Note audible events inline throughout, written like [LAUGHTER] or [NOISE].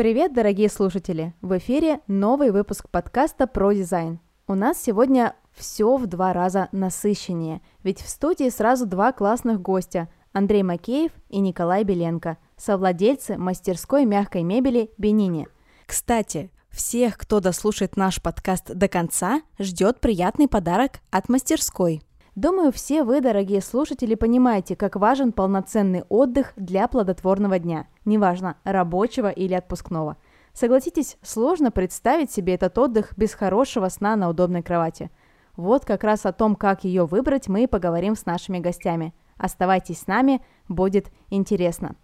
Привет, дорогие слушатели! В эфире новый выпуск подкаста про дизайн. У нас сегодня все в два раза насыщеннее, ведь в студии сразу два классных гостя – Андрей Макеев и Николай Беленко, совладельцы мастерской мягкой мебели Бенини. Кстати, всех, кто дослушает наш подкаст до конца, ждет приятный подарок от мастерской – Думаю, все вы, дорогие слушатели, понимаете, как важен полноценный отдых для плодотворного дня, неважно, рабочего или отпускного. Согласитесь, сложно представить себе этот отдых без хорошего сна на удобной кровати. Вот как раз о том, как ее выбрать, мы и поговорим с нашими гостями. Оставайтесь с нами, будет интересно.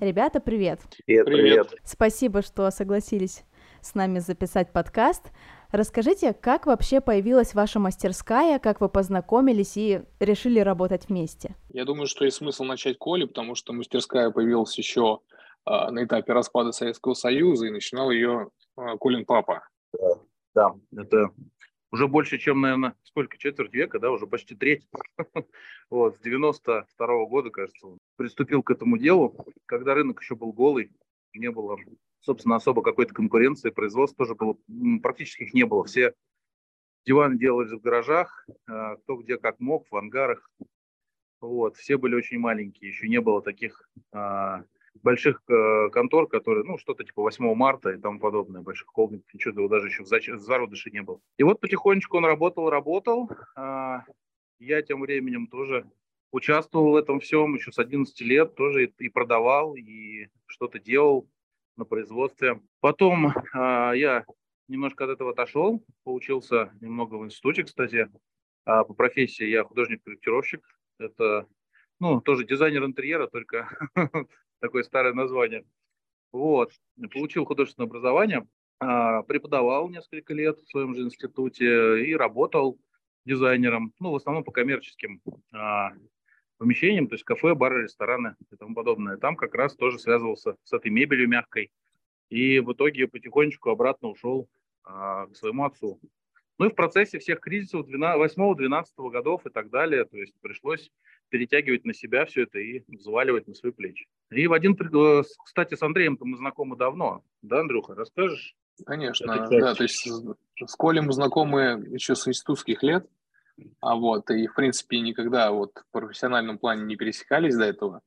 Ребята, привет! Привет, привет! Спасибо, что согласились с нами записать подкаст. Расскажите, как вообще появилась ваша мастерская, как вы познакомились и решили работать вместе? Я думаю, что есть смысл начать Коли, потому что мастерская появилась еще э, на этапе распада Советского Союза, и начинал ее э, Колин папа. Да, да, это уже больше, чем, наверное, сколько, четверть века, да, уже почти треть. [LAUGHS] Вот, с 92 -го года, кажется, приступил к этому делу, когда рынок еще был голый, не было собственно, особо какой-то конкуренции, производства тоже было, практически их не было. Все диваны делались в гаражах, а, кто где как мог, в ангарах. Вот, все были очень маленькие, еще не было таких а, больших а, контор, которые, ну, что-то типа 8 марта и тому подобное, больших холдингов, ничего его даже еще в, зач... в зародыше не было. И вот потихонечку он работал, работал. А, я тем временем тоже участвовал в этом всем еще с 11 лет, тоже и, продавал, и что-то делал на производстве. Потом э, я немножко от этого отошел, поучился немного в институте, кстати. А по профессии я художник-проектировщик. Это, ну, тоже дизайнер интерьера, только [LAUGHS] такое старое название. Вот. Получил художественное образование, э, преподавал несколько лет в своем же институте и работал дизайнером, ну, в основном по коммерческим э, помещениям, то есть кафе, бары, рестораны и тому подобное. Там как раз тоже связывался с этой мебелью мягкой. И в итоге потихонечку обратно ушел а, к своему отцу. Ну и в процессе всех кризисов 8-12 годов и так далее, то есть пришлось перетягивать на себя все это и взваливать на свои плечи. И в один, э, кстати, с Андреем-то мы знакомы давно, да, Андрюха, расскажешь? Конечно, да, то есть с Колей мы знакомы еще с институтских лет, а вот, и, в принципе, никогда вот в профессиональном плане не пересекались до этого,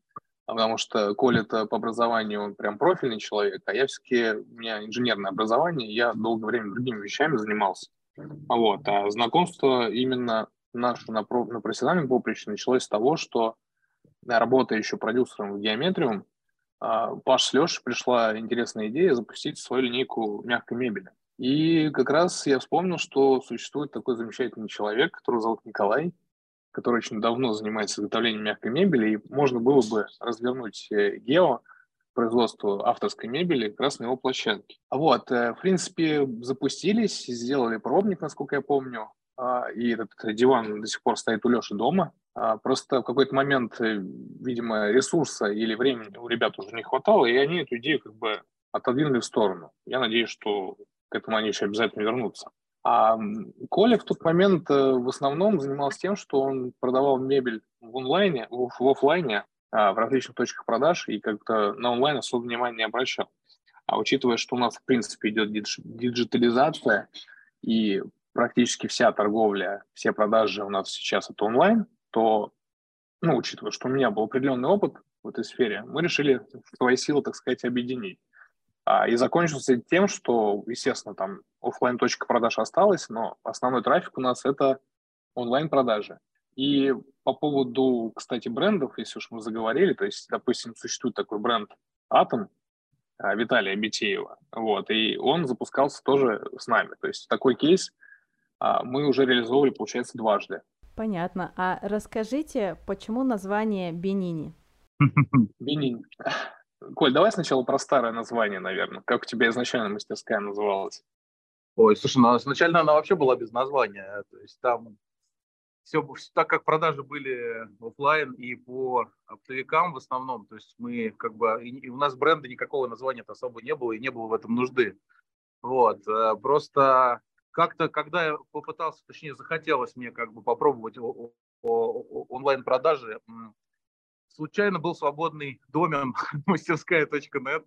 потому что Коля это по образованию он прям профильный человек, а я все-таки, у меня инженерное образование, я долгое время другими вещами занимался. А вот, а знакомство именно наше на, про, на профессиональном поприще началось с того, что работая еще продюсером в Геометриум, а, Паш с Лешей пришла интересная идея запустить свою линейку мягкой мебели. И как раз я вспомнил, что существует такой замечательный человек, которого зовут Николай, который очень давно занимается изготовлением мягкой мебели, и можно было бы развернуть э, Гео, производство авторской мебели как раз на его площадке. Вот, э, в принципе, запустились, сделали пробник, насколько я помню, а, и этот диван до сих пор стоит у Леши дома. А, просто в какой-то момент, э, видимо, ресурса или времени у ребят уже не хватало, и они эту идею как бы отодвинули в сторону. Я надеюсь, что этому они еще обязательно вернутся. А Коля в тот момент э, в основном занимался тем, что он продавал мебель в онлайне, в, в офлайне, а, в различных точках продаж, и как-то на онлайн особо внимания не обращал. А учитывая, что у нас, в принципе, идет диджитализация, и практически вся торговля, все продажи у нас сейчас это онлайн, то, ну, учитывая, что у меня был определенный опыт в этой сфере, мы решили свои силы, так сказать, объединить. А, и закончился тем, что, естественно, там офлайн точка продаж осталась, но основной трафик у нас это онлайн-продажи. И по поводу, кстати, брендов, если уж мы заговорили, то есть, допустим, существует такой бренд Атом Виталия Битеева, вот, и он запускался тоже с нами. То есть такой кейс а, мы уже реализовывали, получается, дважды. Понятно. А расскажите, почему название Бенини? [LAUGHS] Бенини. Коль, давай сначала про старое название, наверное. Как у тебя изначально мастерская называлась? Ой, слушай, ну, изначально она вообще была без названия. То есть там все, так как продажи были офлайн и по оптовикам в основном, то есть мы как бы, и у нас бренда никакого названия особо не было, и не было в этом нужды. Вот, э, просто как-то, когда я попытался, точнее, захотелось мне как бы попробовать онлайн-продажи, случайно был свободный домен [LAUGHS] мастерская.нет,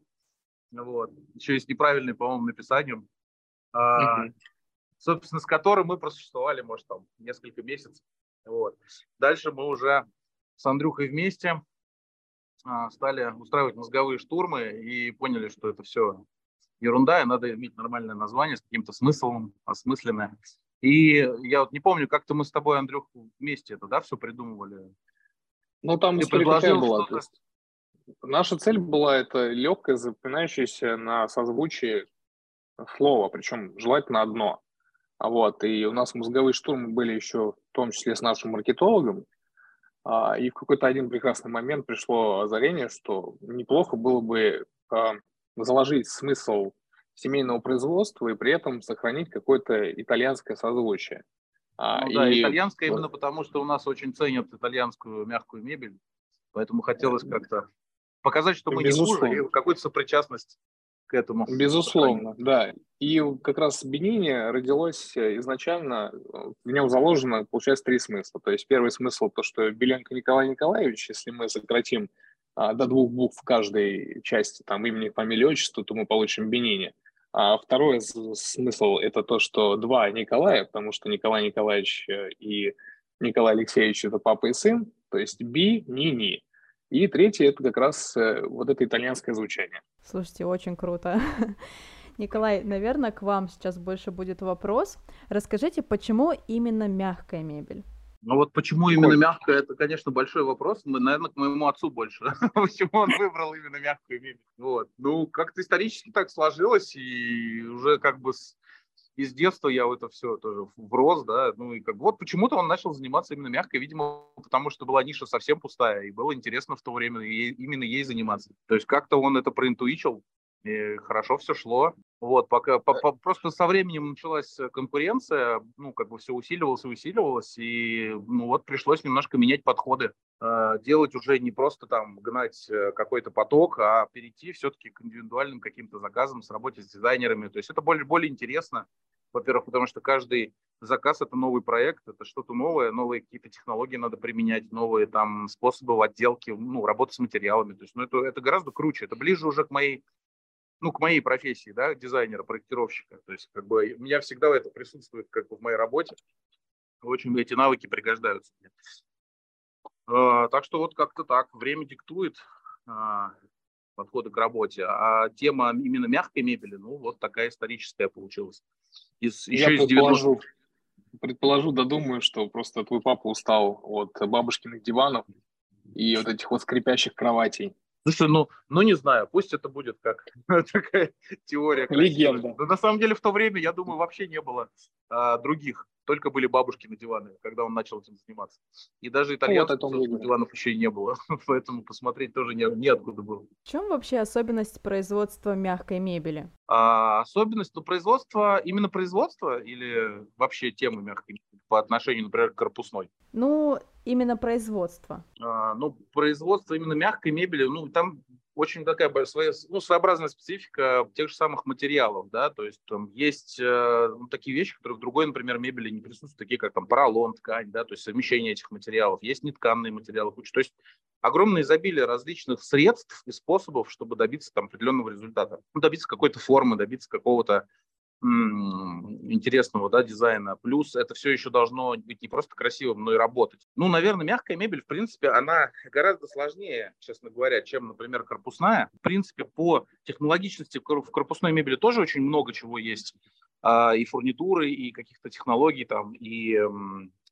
вот, еще и с неправильным, по-моему, написанием, mm-hmm. собственно, с которым мы просуществовали, может, там, несколько месяцев. Вот. Дальше мы уже с Андрюхой вместе а, стали устраивать мозговые штурмы и поняли, что это все ерунда, и надо иметь нормальное название с каким-то смыслом, осмысленное. И я вот не помню, как-то мы с тобой, Андрюх, вместе это, да, все придумывали? Ну, там Ты предложил была. То есть, наша цель была это легкое, запоминающееся на созвучии слово, причем желательно одно. А вот, и у нас мозговые штурмы были еще в том числе с нашим маркетологом, а, и в какой-то один прекрасный момент пришло озарение, что неплохо было бы а, заложить смысл семейного производства и при этом сохранить какое-то итальянское созвучие. А, ну, и... да, итальянское именно потому, что у нас очень ценят итальянскую мягкую мебель, поэтому хотелось как-то показать, что мы Безусловно. не хуже, и какую-то сопричастность к этому. Безусловно, да. И как раз Бенине родилось э, изначально, э, в нем заложено, получается, три смысла. То есть первый смысл то, что Беленко Николай Николаевич, если мы сократим а, до двух букв в каждой части там имени, фамилии, отчества, то мы получим Бенине. А второй смысл – это то, что два Николая, потому что Николай Николаевич э, и Николай Алексеевич – это папа и сын, то есть Би, Ни, Ни. И третье – это как раз вот это итальянское звучание. Слушайте, очень круто. [LAUGHS] Николай, наверное, к вам сейчас больше будет вопрос. Расскажите, почему именно мягкая мебель? Ну вот почему именно мягкая, это, конечно, большой вопрос. Мы, наверное, к моему отцу больше. [LAUGHS] почему он выбрал именно мягкую мебель. Вот. Ну, как-то исторически так сложилось, и уже как бы с, из детства я в это все тоже врос, да, ну и как вот почему-то он начал заниматься именно мягкой, видимо, потому что была ниша совсем пустая, и было интересно в то время ей, именно ей заниматься. То есть как-то он это проинтуичил, и хорошо все шло. Вот, пока по, по, просто со временем началась конкуренция, ну, как бы все усиливалось и усиливалось, и, ну, вот пришлось немножко менять подходы, э, делать уже не просто там гнать э, какой-то поток, а перейти все-таки к индивидуальным каким-то заказам с работе с дизайнерами. То есть это более, более интересно, во-первых, потому что каждый заказ – это новый проект, это что-то новое, новые какие-то технологии надо применять, новые там способы отделки, ну, работы с материалами. То есть, ну, это, это гораздо круче, это ближе уже к моей ну, к моей профессии, да, дизайнера, проектировщика. То есть, как бы, у меня всегда это присутствует, как бы, в моей работе. Очень эти навыки пригождаются мне. А, так что вот как-то так. Время диктует а, подходы к работе. А тема именно мягкой мебели, ну, вот такая историческая получилась. Из, Я еще предположу, из предположу, да думаю, что просто твой папа устал от бабушкиных диванов и вот этих вот скрипящих кроватей. Слушай, ну, ну не знаю, пусть это будет как [LAUGHS] такая теория. Легенда. Но на самом деле в то время, я думаю, вообще не было а, других. Только были бабушки на диваны, когда он начал этим заниматься. И даже итальянцев вот на диванов еще и не было. [LAUGHS] Поэтому посмотреть тоже не, неоткуда было. В чем вообще особенность производства мягкой мебели? А, особенность, ну, производства, именно производства или вообще темы мягкой мебели по отношению, например, к корпусной? Ну, именно производство. А, ну, производство именно мягкой мебели, ну, там очень такая своя, ну, своеобразная специфика тех же самых материалов, да, то есть там есть э, ну, такие вещи, которые в другой, например, мебели не присутствуют, такие как там поролон, ткань, да, то есть совмещение этих материалов, есть нетканные материалы, куча, то есть огромное изобилие различных средств и способов, чтобы добиться там определенного результата, ну, добиться какой-то формы, добиться какого-то интересного да, дизайна. Плюс это все еще должно быть не просто красивым, но и работать. Ну, наверное, мягкая мебель, в принципе, она гораздо сложнее, честно говоря, чем, например, корпусная. В принципе, по технологичности в корпусной мебели тоже очень много чего есть. А, и фурнитуры, и каких-то технологий, там, и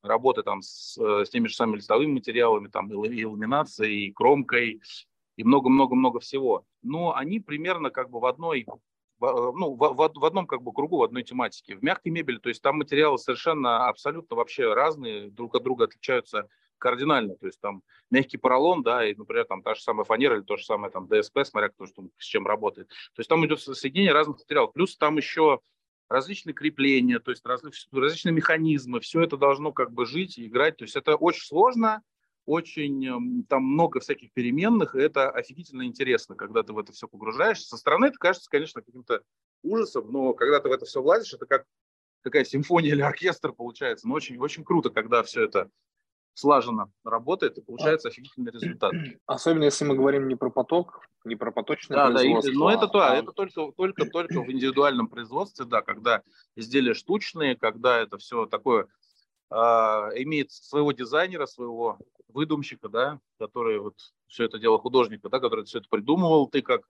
работы там с, с теми же самыми листовыми материалами, там, и ламинацией, и кромкой, и много-много-много всего. Но они примерно как бы в одной Э, ну, в, в, в одном как бы кругу, в одной тематике. В мягкой мебели, то есть там материалы совершенно абсолютно вообще разные, друг от друга отличаются кардинально. То есть там мягкий поролон, да, и, например, там та же самая фанера или то же самое там ДСП, смотря кто что, с чем работает. То есть там идет соединение разных материалов. Плюс там еще различные крепления, то есть различные механизмы. Все это должно как бы жить и играть. То есть это очень сложно, очень эм, там много всяких переменных, и это офигительно интересно, когда ты в это все погружаешься. Со стороны это кажется, конечно, каким-то ужасом, но когда ты в это все влазишь, это как такая симфония или оркестр получается. Но очень, очень круто, когда все это слаженно работает, и получается офигительный результат. [CLEARS THROAT] Особенно если мы говорим не про поток, не про поточное да, производство. Да, но это, то, а... это только, только, только в индивидуальном производстве, да, когда изделия штучные, когда это все такое имеет своего дизайнера, своего выдумщика, да, который вот все это дело художника, да, который все это придумывал, ты как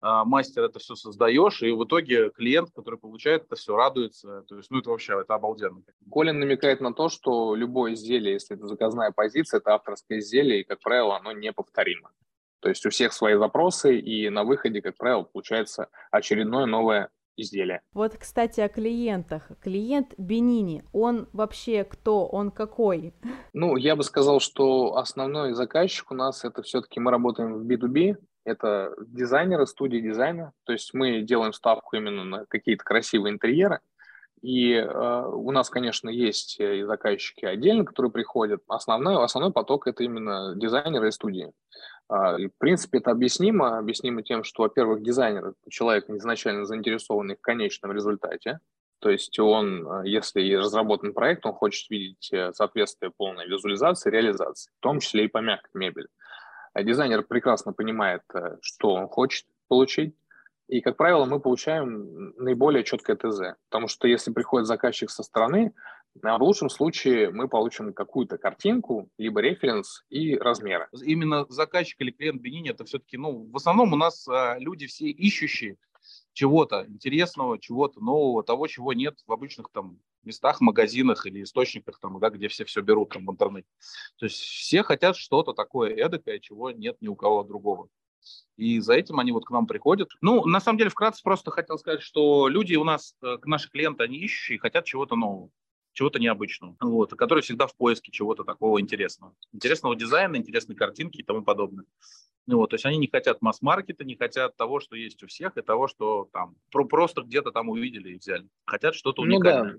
а, мастер это все создаешь, и в итоге клиент, который получает это все, радуется. То есть, ну, это вообще, это обалденно. Колин намекает на то, что любое изделие, если это заказная позиция, это авторское изделие, и, как правило, оно неповторимо. То есть у всех свои запросы, и на выходе, как правило, получается очередное новое изделие. Вот, кстати, о клиентах. Клиент Бенини, он вообще кто, он какой? Ну, я бы сказал, что основной заказчик у нас это все-таки мы работаем в B2B, это дизайнеры, студии дизайна, то есть мы делаем ставку именно на какие-то красивые интерьеры, и э, у нас, конечно, есть и заказчики отдельно, которые приходят. Основной, основной поток – это именно дизайнеры и студии. Э, и, в принципе, это объяснимо. Объяснимо тем, что, во-первых, дизайнер – человек изначально заинтересованный в конечном результате. То есть он, а, если разработан проект, он хочет видеть э, соответствие полной визуализации, реализации, в том числе и по мягкой мебели. А дизайнер прекрасно понимает, э, что он хочет получить, и, как правило, мы получаем наиболее четкое ТЗ. Потому что если приходит заказчик со стороны, а в лучшем случае мы получим какую-то картинку, либо референс и размеры. Именно заказчик или клиент Бенини это все-таки, ну, в основном у нас а, люди все ищущие чего-то интересного, чего-то нового, того, чего нет в обычных там местах, магазинах или источниках, там, да, где все все берут там, в интернете. То есть все хотят что-то такое эдакое, чего нет ни у кого другого. И за этим они вот к нам приходят. Ну, на самом деле, вкратце просто хотел сказать, что люди у нас, э, наши клиенты, они ищущие, хотят чего-то нового чего-то необычного, вот, которые всегда в поиске чего-то такого интересного. Интересного дизайна, интересной картинки и тому подобное. Ну, вот, то есть они не хотят масс-маркета, не хотят того, что есть у всех, и того, что там про просто где-то там увидели и взяли. Хотят что-то уникальное. Ну,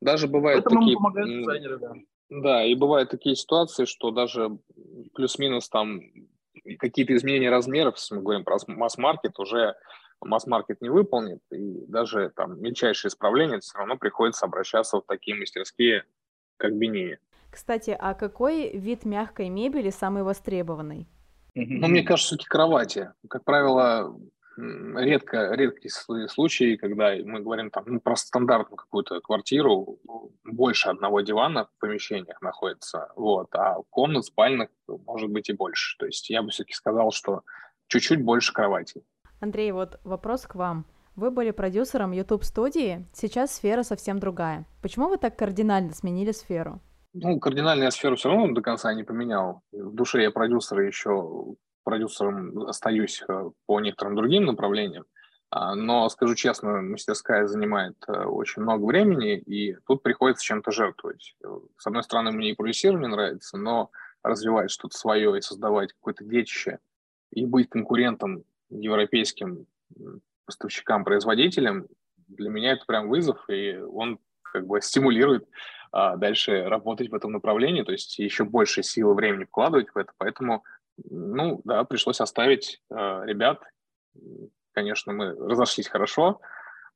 да. Даже бывают Поэтому такие... помогают дизайнеры, да. Да, и бывают такие ситуации, что даже плюс-минус там какие-то изменения размеров, если мы говорим про масс-маркет, уже масс-маркет не выполнит, и даже там мельчайшие исправления все равно приходится обращаться в такие мастерские, как Бенини. Кстати, а какой вид мягкой мебели самый востребованный? Ну, мне кажется, все-таки кровати. Как правило, редко, редкие случаи, когда мы говорим там, ну, про стандартную какую-то квартиру, больше одного дивана в помещениях находится, вот, а комнат, спальных может быть и больше. То есть я бы все-таки сказал, что чуть-чуть больше кроватей. Андрей, вот вопрос к вам. Вы были продюсером YouTube-студии, сейчас сфера совсем другая. Почему вы так кардинально сменили сферу? Ну, кардинально я сферу все равно до конца не поменял. В душе я продюсер, еще продюсером остаюсь э, по некоторым другим направлениям. А, но, скажу честно, мастерская занимает э, очень много времени, и тут приходится чем-то жертвовать. С одной стороны, мне и продюсирование нравится, но развивать что-то свое и создавать какое-то детище, и быть конкурентом европейским поставщикам, производителям, для меня это прям вызов, и он как бы стимулирует а, дальше работать в этом направлении, то есть еще больше силы времени вкладывать в это. Поэтому, ну, да, пришлось оставить а, ребят. Конечно, мы разошлись хорошо.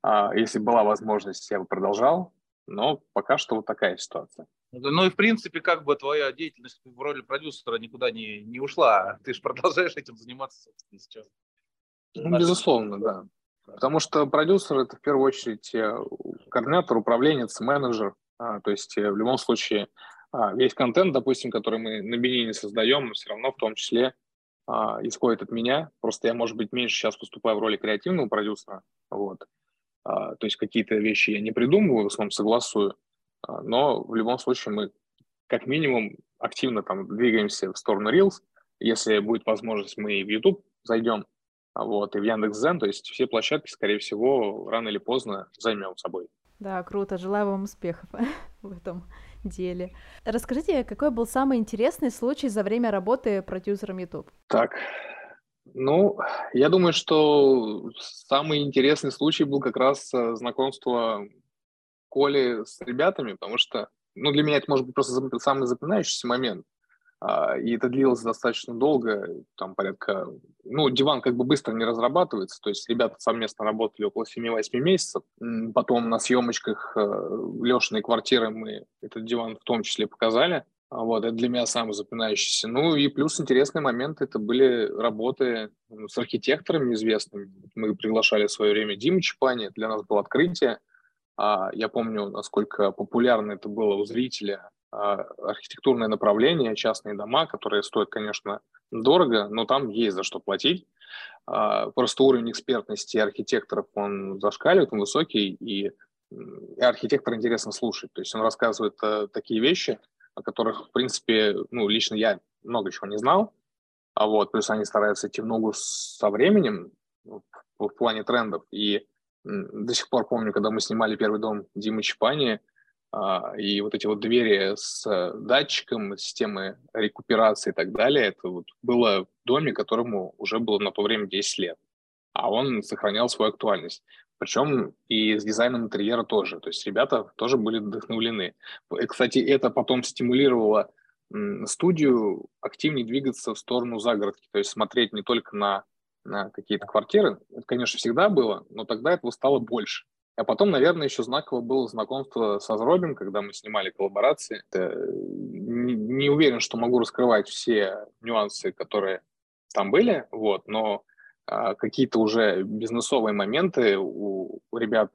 А, если была возможность, я бы продолжал, но пока что вот такая ситуация. Ну и в принципе, как бы твоя деятельность в роли продюсера никуда не, не ушла. Ты же продолжаешь этим заниматься, собственно, сейчас. Ну, безусловно, да. Потому что продюсер это в первую очередь э, координатор, управленец, менеджер. А, то есть э, в любом случае весь контент, допустим, который мы на Бенине создаем, все равно в том числе а, исходит от меня. Просто я, может быть, меньше сейчас выступаю в роли креативного продюсера. Вот. То есть какие-то вещи я не придумываю, в основном согласую. Но в любом случае мы как минимум активно там двигаемся в сторону Reels. Если будет возможность, мы и в YouTube зайдем, вот, и в Яндекс.Зен, то есть все площадки, скорее всего, рано или поздно займем собой. Да, круто. Желаю вам успехов [LAUGHS] в этом деле. Расскажите, какой был самый интересный случай за время работы продюсером YouTube? Так, ну, я думаю, что самый интересный случай был как раз э, знакомство Коли с ребятами, потому что, ну, для меня это может быть просто самый запоминающийся момент. А, и это длилось достаточно долго, там порядка... Ну, диван как бы быстро не разрабатывается, то есть ребята совместно работали около 7-8 месяцев. Потом на съемочках э, Лешиной квартиры мы этот диван в том числе показали. А вот, это для меня самое запоминающееся. Ну и плюс интересный момент, это были работы ну, с архитекторами известными. Мы приглашали в свое время Диму Чапани, для нас было открытие. А я помню, насколько популярно это было у зрителя а, архитектурное направление, частные дома, которые стоят, конечно, дорого, но там есть за что платить. А, просто уровень экспертности архитекторов, он зашкаливает, он высокий, и, архитектор интересно слушать. То есть он рассказывает а, такие вещи, о которых, в принципе, ну, лично я много чего не знал, а вот, плюс они стараются идти в ногу со временем в, плане трендов, и до сих пор помню, когда мы снимали первый дом Димы Чапани, и вот эти вот двери с датчиком, системы рекуперации и так далее, это вот было в доме, которому уже было на то время 10 лет, а он сохранял свою актуальность. Причем и с дизайном интерьера тоже. То есть ребята тоже были вдохновлены. Кстати, это потом стимулировало студию активнее двигаться в сторону загородки, то есть смотреть не только на, на какие-то квартиры, это, конечно, всегда было, но тогда этого стало больше. А потом, наверное, еще знаково было знакомство со Зробим, когда мы снимали коллаборации. Это, не, не уверен, что могу раскрывать все нюансы, которые там были, вот, но а, какие-то уже бизнесовые моменты у, у ребят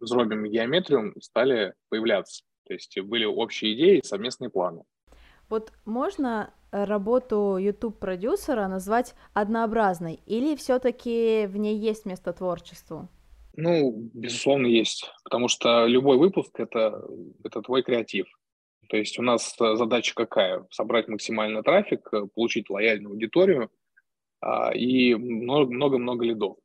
Зробим и Геометриум стали появляться. То есть были общие идеи, совместные планы. Вот можно работу YouTube-продюсера назвать однообразной, или все-таки в ней есть место творчеству? Ну, безусловно, есть, потому что любой выпуск это, это твой креатив. То есть у нас задача какая? Собрать максимально трафик, получить лояльную аудиторию а, и много-много лидов.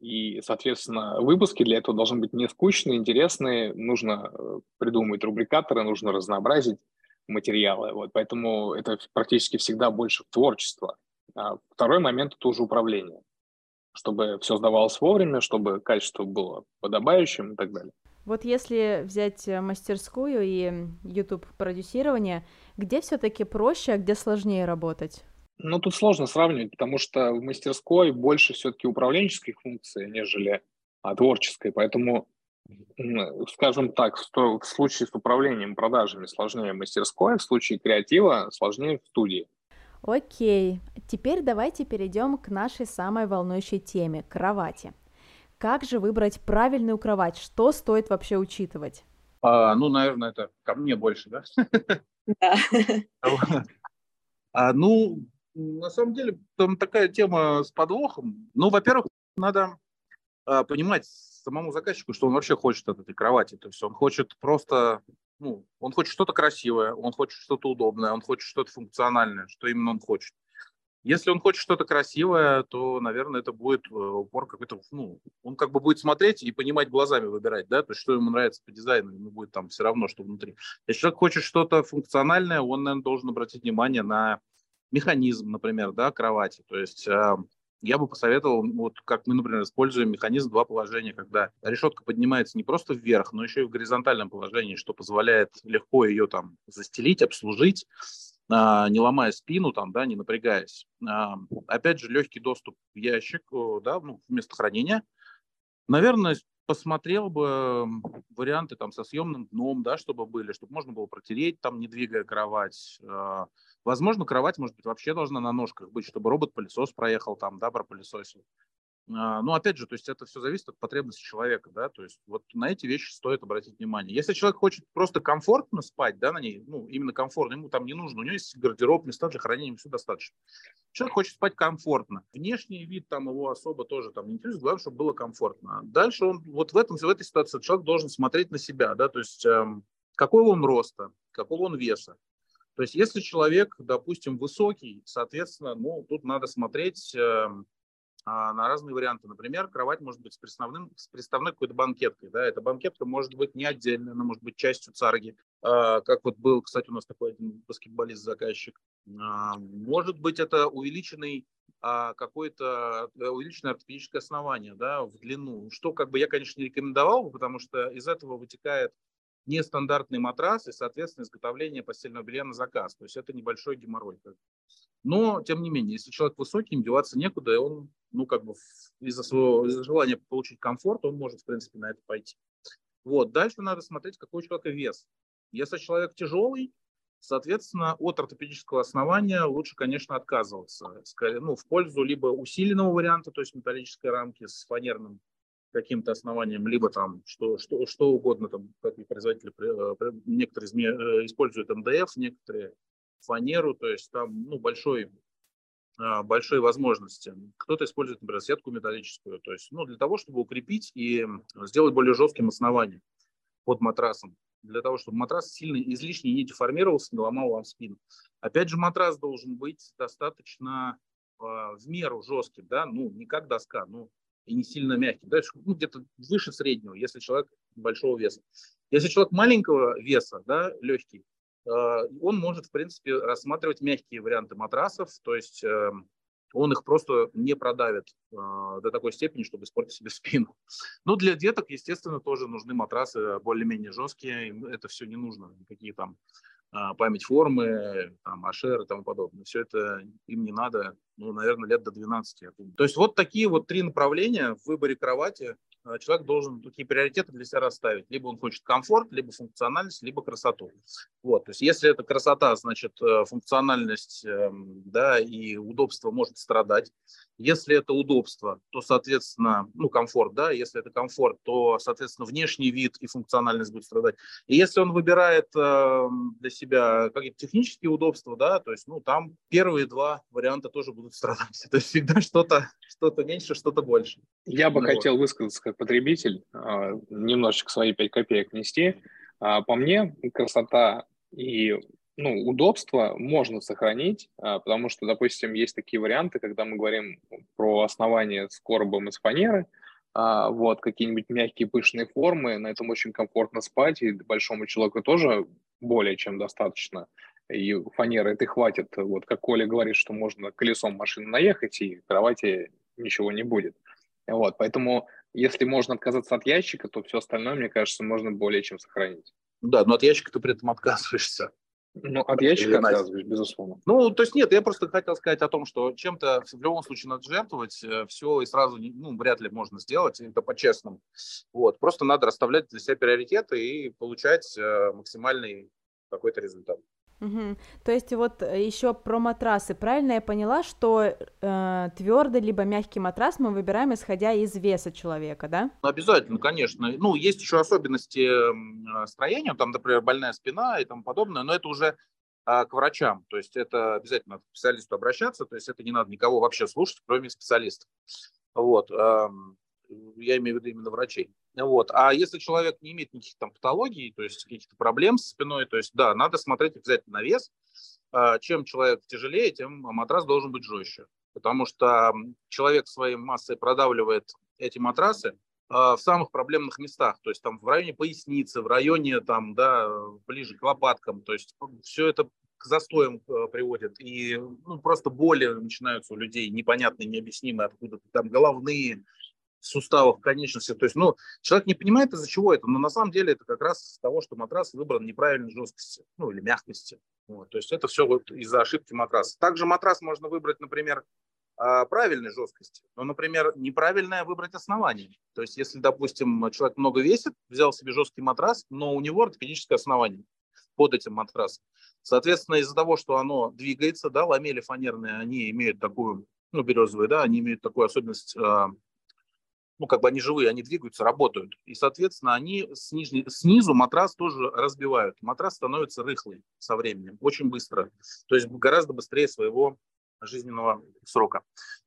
И, соответственно, выпуски для этого должны быть не скучные, интересные. Нужно э, придумывать рубрикаторы, нужно разнообразить материалы. Вот, поэтому это практически всегда больше творчество. А второй момент – это уже управление чтобы все сдавалось вовремя, чтобы качество было подобающим и так далее. Вот если взять э, мастерскую и YouTube продюсирование, где все-таки проще, а где сложнее работать? Ну, тут сложно сравнивать, потому что в мастерской больше все-таки управленческих функций, нежели а, творческой. Поэтому, скажем так, в случае с управлением продажами сложнее мастерской, в случае креатива сложнее в студии. Окей, теперь давайте перейдем к нашей самой волнующей теме – кровати. Как же выбрать правильную кровать? Что стоит вообще учитывать? А, ну, наверное, это ко мне больше, да? Да. А, ну, на самом деле, там такая тема с подвохом. Ну, во-первых, надо а, понимать самому заказчику, что он вообще хочет от этой кровати. То есть он хочет просто ну, он хочет что-то красивое, он хочет что-то удобное, он хочет что-то функциональное, что именно он хочет. Если он хочет что-то красивое, то, наверное, это будет э, упор какой-то, ну, он как бы будет смотреть и понимать глазами выбирать, да, то есть что ему нравится по дизайну, ему будет там все равно, что внутри. Если человек хочет что-то функциональное, он, наверное, должен обратить внимание на механизм, например, да, кровати, то есть э, я бы посоветовал, вот как мы, например, используем механизм два положения, когда решетка поднимается не просто вверх, но еще и в горизонтальном положении, что позволяет легко ее там застелить, обслужить, а, не ломая спину, там, да, не напрягаясь. А, опять же, легкий доступ в ящик, да, ну, вместо хранения. Наверное, посмотрел бы варианты там со съемным дном, да, чтобы были, чтобы можно было протереть, там, не двигая кровать. А, возможно, кровать, может быть, вообще должна на ножках быть, чтобы робот-пылесос проехал там, да, пропылесосил. А, ну, опять же, то есть это все зависит от потребностей человека, да, то есть вот на эти вещи стоит обратить внимание. Если человек хочет просто комфортно спать, да, на ней, ну, именно комфортно, ему там не нужно, у него есть гардероб, места для хранения, все достаточно. Человек хочет спать комфортно. Внешний вид там его особо тоже там не интересует, главное, чтобы было комфортно. Дальше он, вот в, этом, в этой ситуации человек должен смотреть на себя, да, то есть эм, какого он роста, какого он веса. То есть если человек, допустим, высокий, соответственно, ну, тут надо смотреть, эм, а, на разные варианты. Например, кровать может быть с, приставным, с приставной какой-то банкеткой. Да? Эта банкетка может быть не отдельная, она может быть частью царги. А, как вот был, кстати, у нас такой один баскетболист-заказчик. А, может быть, это увеличенный какое-то э, увеличенное ортопедическое основание да, в длину. Что как бы я, конечно, не рекомендовал, потому что из этого вытекает нестандартный матрас и, соответственно, изготовление постельного белья на заказ. То есть это небольшой геморрой. Но, тем не менее, если человек высокий, им деваться некуда, и он, ну, как бы из-за своего из желания получить комфорт, он может, в принципе, на это пойти. Вот. Дальше надо смотреть, какой у человека вес. Если человек тяжелый, Соответственно, от ортопедического основания лучше, конечно, отказываться. Ну, в пользу либо усиленного варианта, то есть металлической рамки с фанерным каким-то основанием, либо там что, что, что угодно, там, как производители, э, некоторые э, используют МДФ, некоторые фанеру, то есть там ну, большой, а, большие возможности. Кто-то использует, например, сетку металлическую, то есть ну, для того, чтобы укрепить и сделать более жестким основанием под матрасом, для того, чтобы матрас сильно излишне не деформировался, не ломал вам спину. Опять же, матрас должен быть достаточно э, в меру жестким, да, ну, не как доска, ну, и не сильно мягким, да, ну, где-то выше среднего, если человек большого веса. Если человек маленького веса, да, легкий, он может, в принципе, рассматривать мягкие варианты матрасов, то есть эм, он их просто не продавит э, до такой степени, чтобы испортить себе [LAUGHS] спину. Но для деток, естественно, тоже нужны матрасы более-менее жесткие, это все не нужно, никакие там а, память формы, там, ашер и тому подобное. Все это им не надо, ну, наверное, лет до 12. То есть вот такие вот три направления в выборе кровати Э, человек должен такие приоритеты для себя расставить. Либо он хочет комфорт, либо функциональность, либо красоту. Вот, то есть если это красота, значит э, функциональность эм, да, и удобство может страдать. Если это удобство, то, соответственно, ну, комфорт, да, если это комфорт, то, соответственно, внешний вид и функциональность будет страдать. И если он выбирает э, для себя какие-то технические удобства, да, то есть, ну, там первые два варианта тоже будут страдать. [LAUGHS] То есть всегда что-то что меньше, что-то больше. Я бы ну, хотел высказаться как потребитель, э, немножечко свои 5 копеек внести. А, по мне, красота и ну, удобство можно сохранить, а, потому что, допустим, есть такие варианты, когда мы говорим про основание с коробом из фанеры, а, вот, какие-нибудь мягкие пышные формы, на этом очень комфортно спать, и большому человеку тоже более чем достаточно. И фанеры это хватит. Вот как Коля говорит, что можно колесом машины наехать, и кровати ничего не будет. Вот, поэтому если можно отказаться от ящика, то все остальное, мне кажется, можно более чем сохранить. Да, но от ящика ты при этом отказываешься. Ну, от ящика отказываюсь, безусловно. Ну, то есть нет, я просто хотел сказать о том, что чем-то в любом случае надо жертвовать, э, все и сразу, ну, вряд ли можно сделать, это по-честному. Вот, просто надо расставлять для себя приоритеты и получать э, максимальный какой-то результат. Угу. То есть вот э, еще про матрасы. Правильно я поняла, что э, твердый либо мягкий матрас мы выбираем исходя из веса человека, да? Обязательно, конечно. Ну, есть еще особенности э, строения, там, например, больная спина и тому подобное, но это уже э, к врачам. То есть это обязательно к специалисту обращаться, то есть это не надо никого вообще слушать, кроме специалистов. Вот. Э, я имею в виду именно врачей. Вот. А если человек не имеет никаких там патологий, то есть каких-то проблем с спиной, то есть да, надо смотреть обязательно на вес. А, чем человек тяжелее, тем матрас должен быть жестче. Потому что человек своей массой продавливает эти матрасы а, в самых проблемных местах, то есть там в районе поясницы, в районе там, да, ближе к лопаткам, то есть все это к застоям э, приводит, и ну, просто боли начинаются у людей непонятные, необъяснимые, откуда-то там головные, суставов конечности. То есть, ну, человек не понимает, из-за чего это, но на самом деле это как раз из того, что матрас выбран неправильной жесткости, ну, или мягкости. Вот. То есть это все вот из-за ошибки матраса. Также матрас можно выбрать, например, а, правильной жесткости, но, например, неправильное выбрать основание. То есть, если, допустим, человек много весит, взял себе жесткий матрас, но у него ортопедическое основание под этим матрасом. Соответственно, из-за того, что оно двигается, да, ламели фанерные, они имеют такую, ну, березовые, да, они имеют такую особенность а, ну, как бы они живые, они двигаются, работают. И, соответственно, они с нижней, снизу матрас тоже разбивают. Матрас становится рыхлый со временем, очень быстро. То есть гораздо быстрее своего жизненного срока.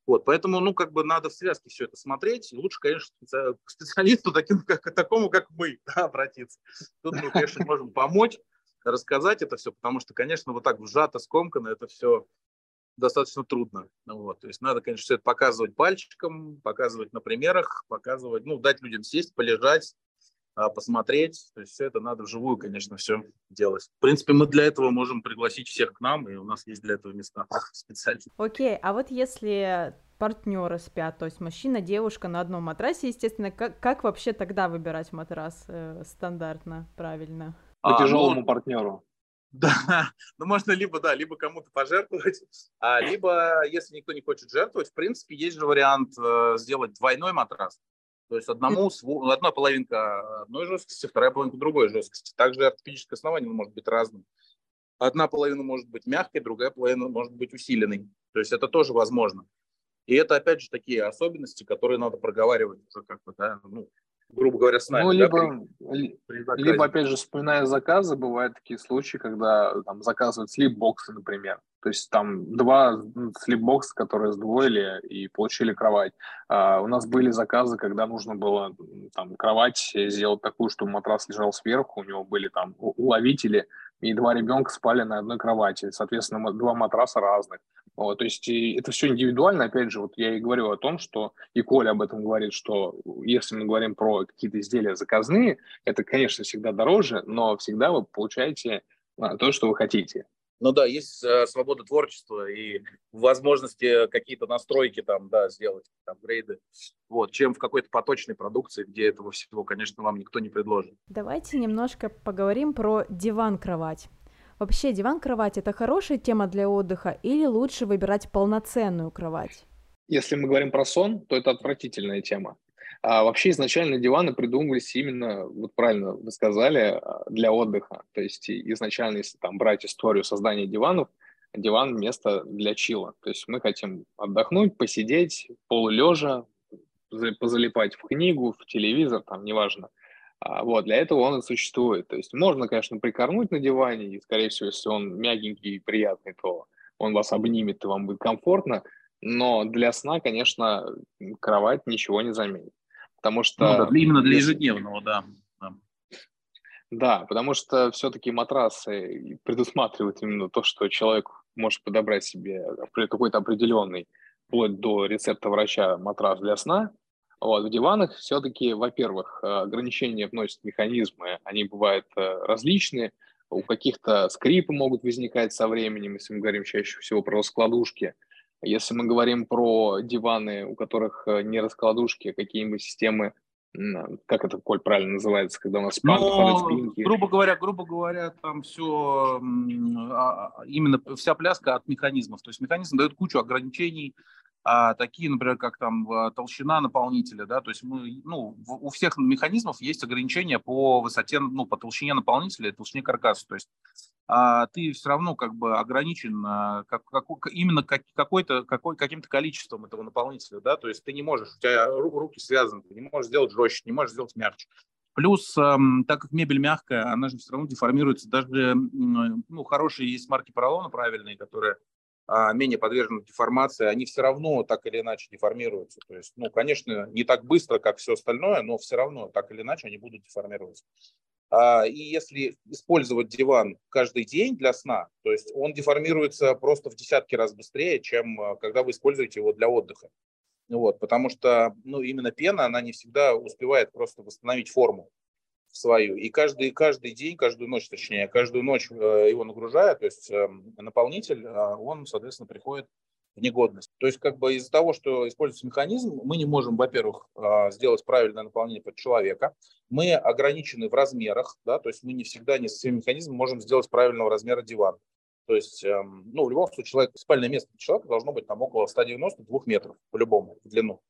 Вот, поэтому, ну, как бы надо в связке все это смотреть. лучше, конечно, к специалисту, [LAUGHS] таким, как, такому, как мы, да, обратиться. Тут мы, конечно, можем помочь, рассказать это все, потому что, конечно, вот так сжато, скомкано это все достаточно трудно. Вот. То есть надо, конечно, все это показывать пальчиком, показывать на примерах, показывать, ну, дать людям сесть, полежать, а, посмотреть. То есть все это надо вживую, конечно, все делать. В принципе, мы для этого можем пригласить всех к нам, и у нас есть для этого места [LAUGHS] специально. Окей, okay. а вот если партнеры спят, то есть мужчина, девушка на одном матрасе, естественно, как, как вообще тогда выбирать матрас э, стандартно, правильно? По а, тяжелому ну, партнеру. Да, ну можно либо, да, либо кому-то пожертвовать, а либо, если никто не хочет жертвовать, в принципе, есть же вариант э, сделать двойной матрас. То есть одному, одна половинка одной жесткости, вторая половинка другой жесткости. Также ортопедическое основание может быть разным. одна половина может быть мягкой, другая половина может быть усиленной. То есть это тоже возможно. И это, опять же, такие особенности, которые надо проговаривать уже как бы, да, ну, грубо говоря, с нами. Ну, либо, да, при, при либо, опять же, вспоминая заказы, бывают такие случаи, когда там заказывают слип-боксы, например. То есть там два слип-бокса, которые сдвоили и получили кровать. А у нас были заказы, когда нужно было там кровать сделать такую, чтобы матрас лежал сверху, у него были там уловители, и два ребенка спали на одной кровати. Соответственно, два матраса разных. Вот, то есть это все индивидуально. Опять же, вот я и говорю о том, что и Коля об этом говорит, что если мы говорим про какие-то изделия заказные, это, конечно, всегда дороже, но всегда вы получаете а, то, что вы хотите. Ну да, есть э, свобода творчества и возможности какие-то настройки там, да, сделать, там, грейды, вот, чем в какой-то поточной продукции, где этого всего, конечно, вам никто не предложит. Давайте немножко поговорим про диван-кровать. Вообще, диван-кровать – это хорошая тема для отдыха или лучше выбирать полноценную кровать? Если мы говорим про сон, то это отвратительная тема. А вообще изначально диваны придумывались именно, вот правильно вы сказали, а, для отдыха. То есть изначально, если там брать историю создания диванов, диван – место для чила. То есть мы хотим отдохнуть, посидеть, полулежа, позалипать в книгу, в телевизор, там, неважно – а, вот, для этого он и существует. То есть можно, конечно, прикорнуть на диване, и, скорее всего, если он мягенький и приятный, то он вас обнимет, и вам будет комфортно, но для сна, конечно, кровать ничего не заменит. Потому что... Ну, да, именно для ежедневного, да. да. Да, потому что все-таки матрасы предусматривают именно то, что человек может подобрать себе какой-то определенный, вплоть до рецепта врача, матрас для сна, вот, в диванах все-таки, во-первых, э, ограничения вносят механизмы, они бывают э, различные, у каких-то скрипы могут возникать со временем, если мы говорим чаще всего про раскладушки. Если мы говорим про диваны, у которых э, не раскладушки, а какие-нибудь системы, как это, Коль, правильно называется, когда у нас спинки, ну, спинки? Грубо говоря, грубо говоря, там все, а, а, именно вся пляска от механизмов. То есть механизм дает кучу ограничений, а такие, например, как там толщина наполнителя, да, то есть мы, ну, у всех механизмов есть ограничения по высоте, ну, по толщине наполнителя и толщине каркаса, то есть ты все равно как бы ограничен а, как, как, именно как, какой-то, какой, каким-то количеством этого наполнителя, да, то есть ты не можешь, у тебя руки связаны, ты не можешь сделать жестче, не можешь сделать мягче. Плюс, так как мебель мягкая, она же все равно деформируется. Даже ну, хорошие есть марки поролона правильные, которые а, менее подвержены деформации, они все равно так или иначе деформируются. То есть, ну, конечно, не так быстро, как все остальное, но все равно так или иначе они будут деформироваться. А, и если использовать диван каждый день для сна, то есть он деформируется просто в десятки раз быстрее, чем а, когда вы используете его для отдыха. Вот, потому что ну, именно пена, она не всегда успевает просто восстановить форму свою. И каждый, каждый день, каждую ночь, точнее, каждую ночь э, его нагружая, то есть эм, наполнитель, а, он, соответственно, приходит в негодность. То есть как бы из-за того, что используется механизм, мы не можем, во-первых, а, сделать правильное наполнение под человека. Мы ограничены в размерах, да, то есть мы не всегда не с всем механизмом можем сделать правильного размера диван. То есть, эм, ну, в любом случае, человек, спальное место человека должно быть там около 192 метров по-любому в длину.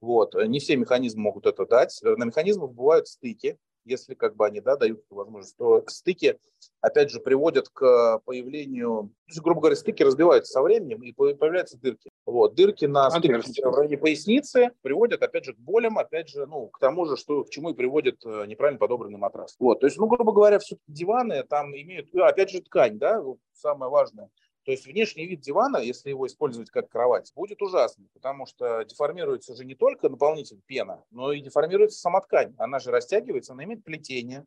Вот. Не все механизмы могут это дать. На механизмах бывают стыки, если как бы они да, дают эту возможность, то стыки, опять же, приводят к появлению, то есть, грубо говоря, стыки разбиваются со временем и появляются дырки. Вот, дырки на стыке в районе поясницы приводят, опять же, к болям, опять же, ну, к тому же, что, к чему и приводит э, неправильно подобранный матрас. Вот, то есть, ну, грубо говоря, все диваны там имеют, опять же, ткань, да, самое важное – то есть внешний вид дивана, если его использовать как кровать, будет ужасный, потому что деформируется же не только наполнитель пена, но и деформируется сама ткань. Она же растягивается, она имеет плетение.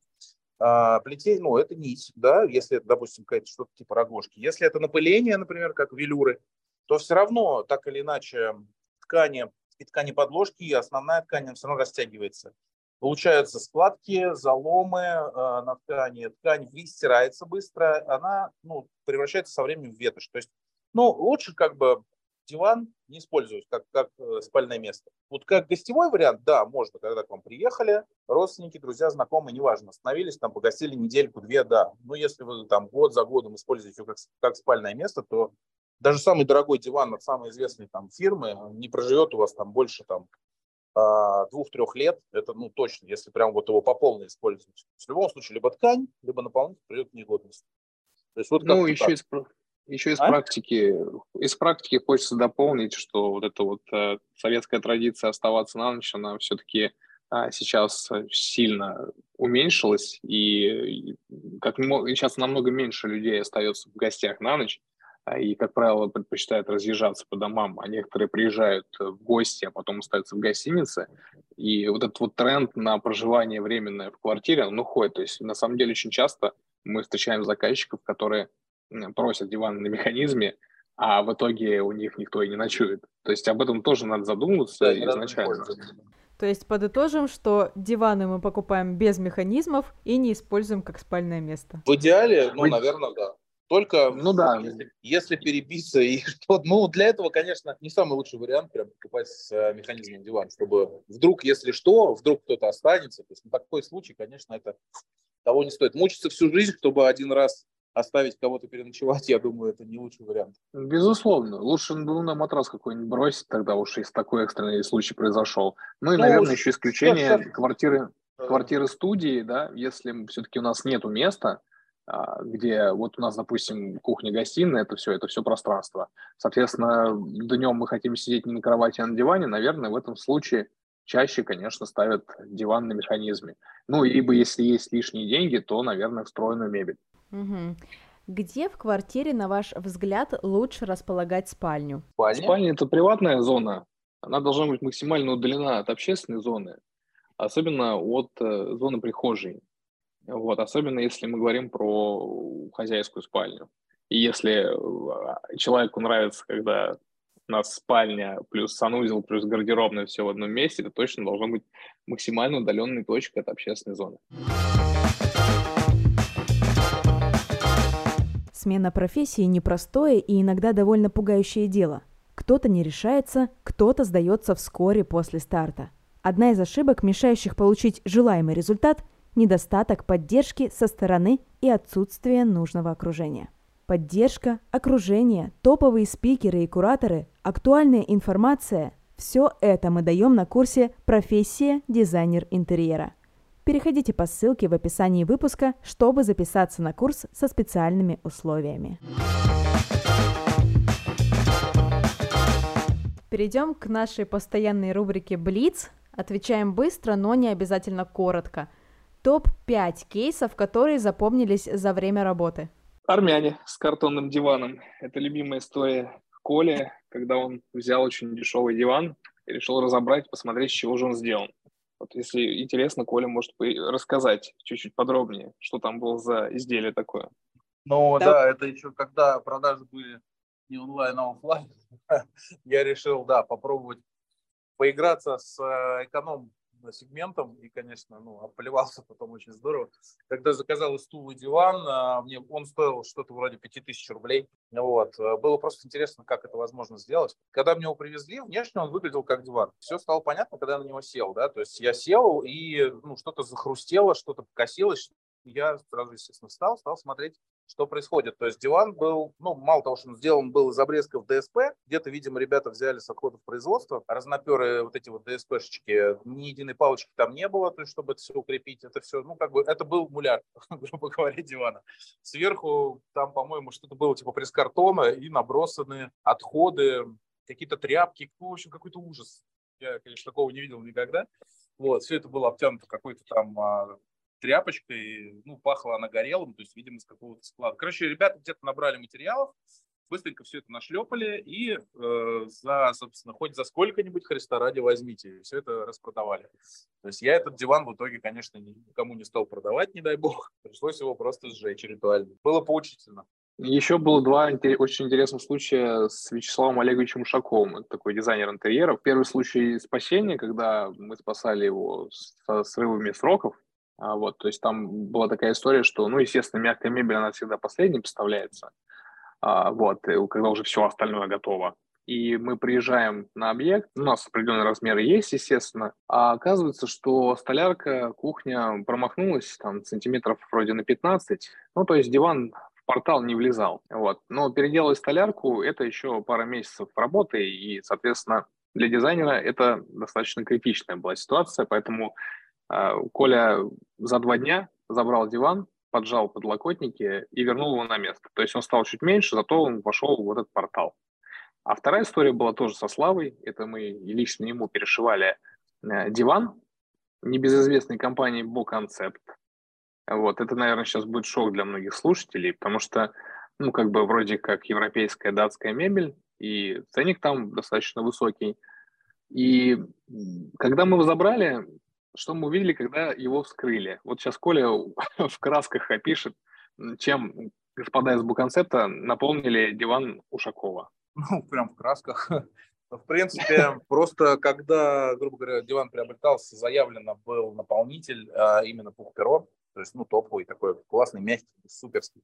А, плетение, ну, это нить, да, если это, допустим, какая-то что-то типа рогожки. Если это напыление, например, как велюры, то все равно, так или иначе, ткани и ткани подложки, и основная ткань все равно растягивается. Получаются складки, заломы э, на ткани, ткань стирается быстро, она ну, превращается со временем в ветошь. То есть, ну, лучше как бы диван не использовать как, как э, спальное место. Вот как гостевой вариант, да, можно, когда к вам приехали, родственники, друзья, знакомые, неважно, остановились, там, погостили недельку-две, да. Но если вы там год за годом используете как, как спальное место, то даже самый дорогой диван от самой известной там фирмы не проживет у вас там больше там двух-трех лет, это ну точно, если прям вот его по полной использовать. В любом случае, либо ткань, либо наполнитель придет в негодность. То есть вот ну, еще из, еще из а? практики, из практики хочется дополнить, что вот эта вот э, советская традиция оставаться на ночь, она все-таки э, сейчас сильно уменьшилась, и как сейчас намного меньше людей остается в гостях на ночь, а, и, как правило, предпочитают разъезжаться по домам, а некоторые приезжают в гости, а потом остаются в гостинице. И вот этот вот тренд на проживание временное в квартире, он уходит. То есть, на самом деле, очень часто мы встречаем заказчиков, которые просят диван на механизме, а в итоге у них никто и не ночует. То есть об этом тоже надо задумываться да, изначально. То есть подытожим, что диваны мы покупаем без механизмов и не используем как спальное место. В идеале, ну, наверное, да. Только, ну да, если, если перебиться и [LAUGHS] что, ну для этого, конечно, не самый лучший вариант прям покупать с э, механизмом диван, чтобы вдруг, если что, вдруг кто-то останется. То есть на такой случай, конечно, это того не стоит. Мучиться всю жизнь, чтобы один раз оставить кого-то переночевать, я думаю, это не лучший вариант. Безусловно. Лучше ну, на матрас какой-нибудь бросить тогда уж, если такой экстренный случай произошел. Ну и, ну, наверное, еще исключение квартиры, квартиры студии, да, если все-таки у нас нету места, где вот у нас, допустим, кухня-гостиная, это все, это все пространство. Соответственно, днем мы хотим сидеть не на кровати, а на диване, наверное, в этом случае чаще, конечно, ставят диван на механизме. Ну, либо если есть лишние деньги, то, наверное, встроенную мебель. Угу. Где в квартире, на ваш взгляд, лучше располагать спальню? Спальня, Спальня – это приватная зона. Она должна быть максимально удалена от общественной зоны, особенно от э, зоны прихожей. Вот, особенно если мы говорим про хозяйскую спальню. И если э, человеку нравится, когда у нас спальня плюс санузел плюс гардеробная все в одном месте, это точно должно быть максимально удаленной точкой от общественной зоны. Смена профессии – непростое и иногда довольно пугающее дело. Кто-то не решается, кто-то сдается вскоре после старта. Одна из ошибок, мешающих получить желаемый результат – недостаток поддержки со стороны и отсутствие нужного окружения. Поддержка, окружение, топовые спикеры и кураторы, актуальная информация – все это мы даем на курсе «Профессия дизайнер интерьера». Переходите по ссылке в описании выпуска, чтобы записаться на курс со специальными условиями. Перейдем к нашей постоянной рубрике «Блиц». Отвечаем быстро, но не обязательно коротко. Топ-5 кейсов, которые запомнились за время работы. Армяне с картонным диваном. Это любимая история Коли, когда он взял очень дешевый диван и решил разобрать, посмотреть, с чего же он сделан. Вот если интересно, Коля может рассказать чуть-чуть подробнее, что там было за изделие такое. Ну да, да это еще когда продажи были не онлайн, а офлайн. [LAUGHS] Я решил, да, попробовать поиграться с э, эконом сегментом и, конечно, ну, обплевался потом очень здорово. Когда заказал и стул, и диван, а, мне он стоил что-то вроде 5000 рублей. Вот. Э, было просто интересно, как это возможно сделать. Когда мне его привезли, внешне он выглядел как диван. Все стало понятно, когда я на него сел. Да? То есть я сел, и ну, что-то захрустело, что-то покосилось. Я сразу, естественно, встал, стал смотреть что происходит. То есть диван был, ну, мало того, что он сделан был из обрезков ДСП, где-то, видимо, ребята взяли с отходов производства, разноперы вот эти вот ДСПшечки, ни единой палочки там не было, то есть, чтобы это все укрепить, это все, ну, как бы, это был муляр, [LAUGHS] грубо говоря, дивана. Сверху там, по-моему, что-то было типа пресс-картона и набросаны отходы, какие-то тряпки, ну, в общем, какой-то ужас. Я, конечно, такого не видел никогда. Вот, все это было обтянуто какой-то там а, тряпочкой, ну, пахло она горелым, то есть, видимо, с какого-то склада. Короче, ребята где-то набрали материалов, быстренько все это нашлепали и э, за, собственно, хоть за сколько-нибудь Христа ради возьмите, и все это распродавали. То есть я этот диван в итоге, конечно, никому не стал продавать, не дай бог. [LAUGHS] Пришлось его просто сжечь ритуально. Было поучительно. Еще было два очень интересных случая с Вячеславом Олеговичем Ушаковым. Это такой дизайнер интерьеров. Первый случай спасения, когда мы спасали его со срывами сроков. А, вот, то есть там была такая история, что, ну, естественно, мягкая мебель, она всегда последней поставляется, а, вот, когда уже все остальное готово. И мы приезжаем на объект, у нас определенные размеры есть, естественно, а оказывается, что столярка, кухня промахнулась там сантиметров вроде на 15, ну, то есть диван в портал не влезал, вот. Но переделать столярку – это еще пара месяцев работы, и, соответственно, для дизайнера это достаточно критичная была ситуация, поэтому Коля за два дня забрал диван, поджал подлокотники и вернул его на место. То есть он стал чуть меньше, зато он вошел в этот портал. А вторая история была тоже со Славой. Это мы лично ему перешивали э, диван небезызвестной компании Боконцепт. Вот, это, наверное, сейчас будет шок для многих слушателей, потому что, ну, как бы вроде как европейская датская мебель, и ценник там достаточно высокий. И когда мы его забрали, что мы увидели, когда его вскрыли? Вот сейчас Коля [LAUGHS] в красках опишет, чем господа из Буконцепта наполнили диван Ушакова. Ну, прям в красках. [LAUGHS] В принципе, [LAUGHS] просто когда, грубо говоря, диван приобретался, заявлено был наполнитель, а именно пух-перо, то есть, ну, топовый такой классный, мягкий, суперский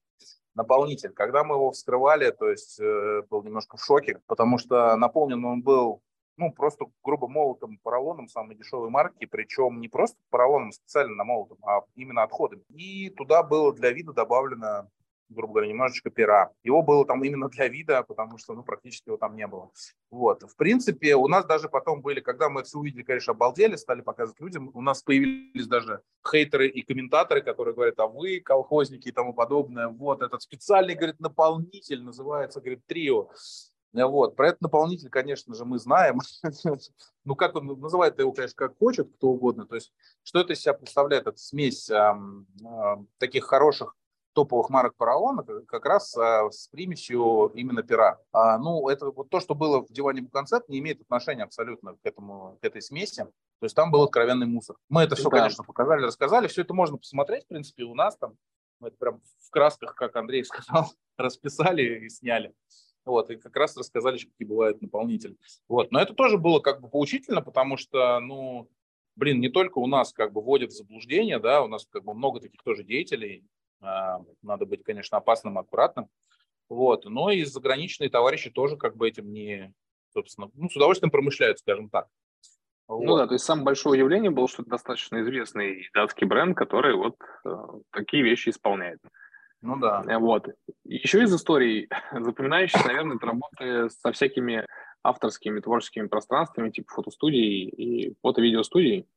наполнитель. Когда мы его вскрывали, то есть, э, был немножко в шоке, потому что наполнен он был ну, просто грубо молотым поролоном самой дешевой марки, причем не просто поролоном специально намолотым, а именно отходами. И туда было для вида добавлено грубо говоря, немножечко пера. Его было там именно для вида, потому что, ну, практически его там не было. Вот. В принципе, у нас даже потом были, когда мы все увидели, конечно, обалдели, стали показывать людям, у нас появились даже хейтеры и комментаторы, которые говорят, а вы, колхозники и тому подобное, вот, этот специальный, говорит, наполнитель называется, говорит, трио. Вот. Про этот наполнитель, конечно же, мы знаем. [LAUGHS] ну, как он называет его, конечно, как хочет, кто угодно. То есть, что это из себя представляет? Это смесь э, э, таких хороших топовых марок поролона как раз а, с примесью именно пера. А, ну, это вот то, что было в диване концепт, не имеет отношения абсолютно к, этому, к этой смеси. То есть там был откровенный мусор. Мы это все, да. конечно, показали, рассказали. Все это можно посмотреть, в принципе, у нас там. Мы это прям в красках, как Андрей [LAUGHS] сказал, расписали и сняли. Вот, и как раз рассказали, какие бывают наполнители. Вот, но это тоже было как бы поучительно, потому что, ну, блин, не только у нас как бы вводят в заблуждение, да, у нас как бы много таких тоже деятелей, а, надо быть, конечно, опасным, аккуратным. Вот. Но и заграничные товарищи тоже как бы этим не, собственно, ну, с удовольствием промышляют, скажем так. Вот. Ну да, то есть самое большое удивление было, что это достаточно известный датский бренд, который вот э, такие вещи исполняет. Ну да. Э, вот. Еще из историй [LAUGHS] запоминающихся, наверное, это работы со всякими авторскими творческими пространствами, типа фотостудии и фото-видеостудий.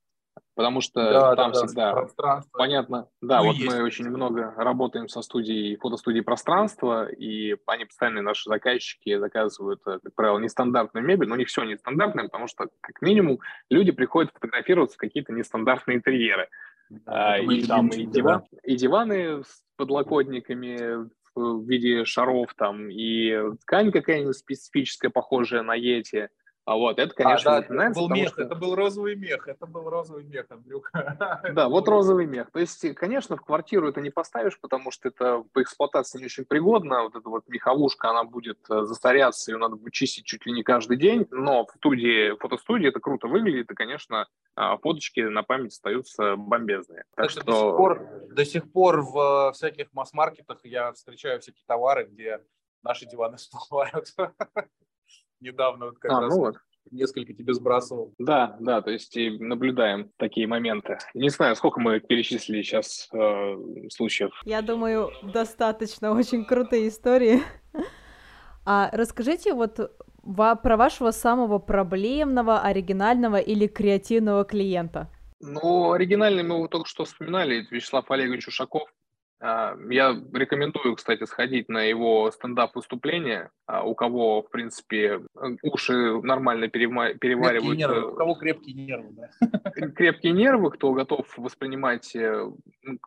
Потому что да, там да, всегда да, понятно. Да, ну, вот есть. мы очень много работаем со студией, фотостудией пространства, и они постоянно наши заказчики заказывают, э, как правило, нестандартную мебель, но не все нестандартное, потому что, как минимум, люди приходят фотографироваться в какие-то нестандартные интерьеры. А, и, там, и, диван, и диваны с подлокотниками в виде шаров там, и ткань какая-нибудь специфическая, похожая на ети – а вот это, конечно, а, да, это был мех, что... это был розовый мех, это был розовый мех, Андрюха. [LAUGHS] Да, вот розовый мех. То есть, конечно, в квартиру это не поставишь, потому что это по эксплуатации не очень пригодно. Вот эта вот меховушка, она будет э, застаряться, ее надо будет чистить чуть ли не каждый день. Но в студии, фотостудии это круто выглядит, и, конечно, а, фоточки на память остаются бомбезные. Так что... до, сих пор, до сих пор в всяких масс-маркетах я встречаю всякие товары, где наши диваны всплывают [LAUGHS] недавно вот как а, раз ну вот. несколько тебе сбрасывал. Да, да, то есть и наблюдаем такие моменты. Не знаю, сколько мы перечислили сейчас э, случаев. Я думаю, достаточно очень крутые истории. А расскажите вот про вашего самого проблемного, оригинального или креативного клиента. Ну, оригинальный мы его только что вспоминали, это Вячеслав Олегович Ушаков. А, я рекомендую, кстати, сходить на его стендап-выступление. А, у кого, в принципе, уши нормально переваривают. Крепкие нервы. Э, у кого крепкие нервы, да? Крепкие нервы, кто готов воспринимать э,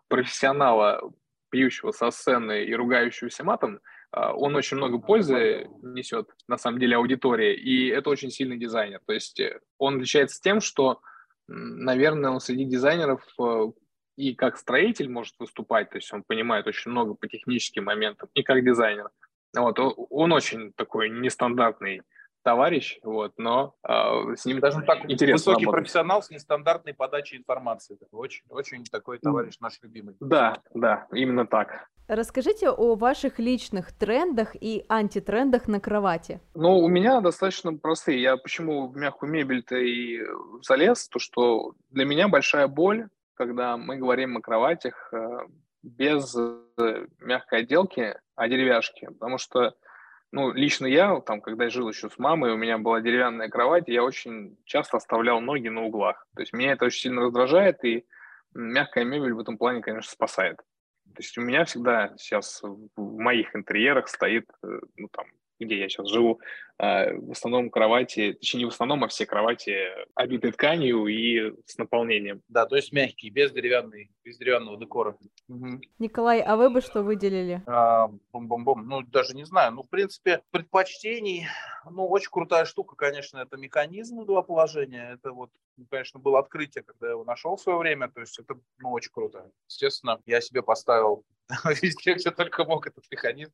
профессионала, пьющего со сцены и ругающегося матом, а, он очень много пользы несет, на самом деле, аудитории, и это очень сильный дизайнер. То есть э, он отличается тем, что, наверное, он среди дизайнеров и как строитель может выступать, то есть он понимает очень много по техническим моментам, и как дизайнер. Вот, он очень такой нестандартный товарищ, вот, но э, с ним даже так интересно Высокий работать. профессионал с нестандартной подачей информации. Очень, очень такой товарищ наш любимый. Да, да, именно так. Расскажите о ваших личных трендах и антитрендах на кровати. Ну, у меня достаточно простые. Я почему в мягкую мебель-то и залез, то что для меня большая боль когда мы говорим о кроватях э, без э, мягкой отделки, а деревяшки. Потому что, ну, лично я, там, когда я жил еще с мамой, у меня была деревянная кровать, я очень часто оставлял ноги на углах. То есть меня это очень сильно раздражает, и мягкая мебель в этом плане, конечно, спасает. То есть у меня всегда сейчас в моих интерьерах стоит, э, ну, там, где я сейчас живу, а, в основном кровати, точнее не в основном, а все кровати обиты тканью и с наполнением. Да, то есть мягкие, без деревянной, без деревянного декора. Угу. Николай, а вы бы что выделили? А, бум-бум-бум. Ну, даже не знаю. Ну, в принципе, предпочтений, ну, очень крутая штука, конечно, это механизм два положения. Это вот, ну, конечно, было открытие, когда я его нашел в свое время. То есть это, ну, очень круто. Естественно, я себе поставил [LAUGHS] везде, где только мог этот механизм.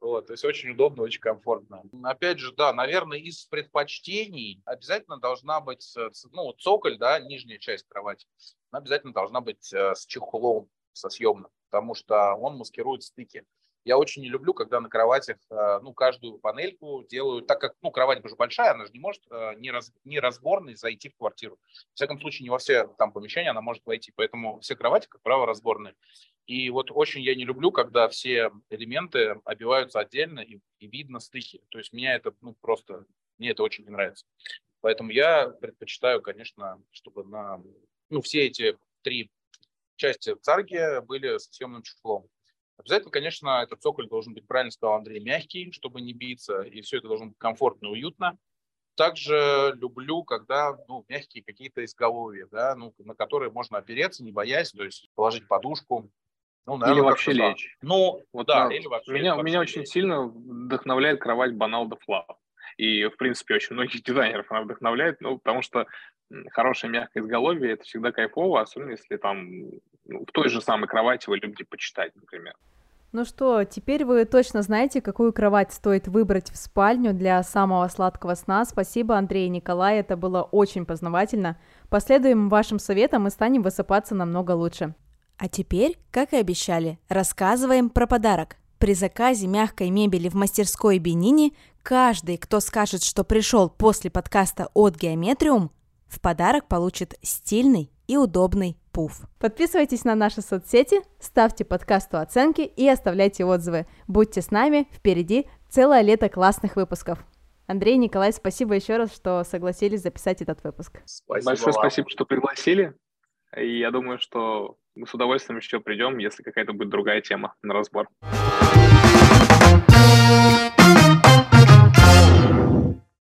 Вот, то есть очень удобно, очень комфортно. Опять же, да, наверное, из предпочтений обязательно должна быть, э, ну, цоколь, да, нижняя часть кровати, обязательно должна быть э, с чехлом, со съемным, потому что он маскирует стыки. Я очень не люблю, когда на кроватях, э, ну, каждую панельку делают, так как, ну, кровать уже большая, она же не может не, раз, не разборной зайти в квартиру. В всяком случае, не во все там помещения она может войти, поэтому все кровати, как правило, разборные. И вот очень я не люблю, когда все элементы обиваются отдельно и, и видно стыки. То есть меня это ну, просто, мне это очень не нравится. Поэтому я предпочитаю, конечно, чтобы на, ну, все эти три части царги были с съемным чехлом. Обязательно, конечно, этот цоколь должен быть, правильно сказал Андрей, мягкий, чтобы не биться, и все это должно быть комфортно и уютно. Также люблю, когда ну, мягкие какие-то изголовья, да, ну, на которые можно опереться, не боясь, то есть положить подушку, ну, наверное, или вообще лечь. Ну, вот да, или вообще. Меня, вообще меня очень сильно вдохновляет кровать de Flav. И, в принципе, очень многих [LAUGHS] дизайнеров она вдохновляет, ну, потому что хорошее мягкое изголовье – это всегда кайфово, особенно если там ну, в той же самой кровати вы любите почитать, например. Ну что, теперь вы точно знаете, какую кровать стоит выбрать в спальню для самого сладкого сна. Спасибо, Андрей и Николай, это было очень познавательно. Последуем вашим советам и станем высыпаться намного лучше. А теперь, как и обещали, рассказываем про подарок. При заказе мягкой мебели в мастерской Бенини каждый, кто скажет, что пришел после подкаста от Геометриум, в подарок получит стильный и удобный пуф. Подписывайтесь на наши соцсети, ставьте подкасту оценки и оставляйте отзывы. Будьте с нами, впереди целое лето классных выпусков. Андрей, Николай, спасибо еще раз, что согласились записать этот выпуск. Спасибо Большое вам. спасибо, что пригласили. И я думаю, что мы с удовольствием еще придем, если какая-то будет другая тема на разбор.